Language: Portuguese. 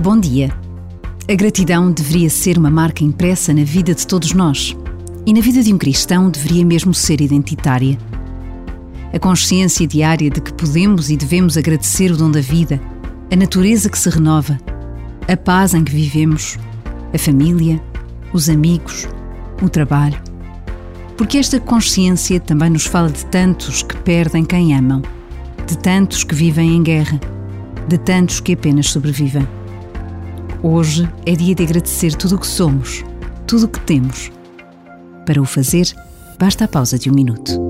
Bom dia. A gratidão deveria ser uma marca impressa na vida de todos nós. E na vida de um cristão deveria mesmo ser identitária. A consciência diária de que podemos e devemos agradecer o dom da vida, a natureza que se renova, a paz em que vivemos, a família, os amigos, o trabalho. Porque esta consciência também nos fala de tantos que perdem quem amam, de tantos que vivem em guerra, de tantos que apenas sobrevivem. Hoje é dia de agradecer tudo o que somos, tudo o que temos. Para o fazer, basta a pausa de um minuto.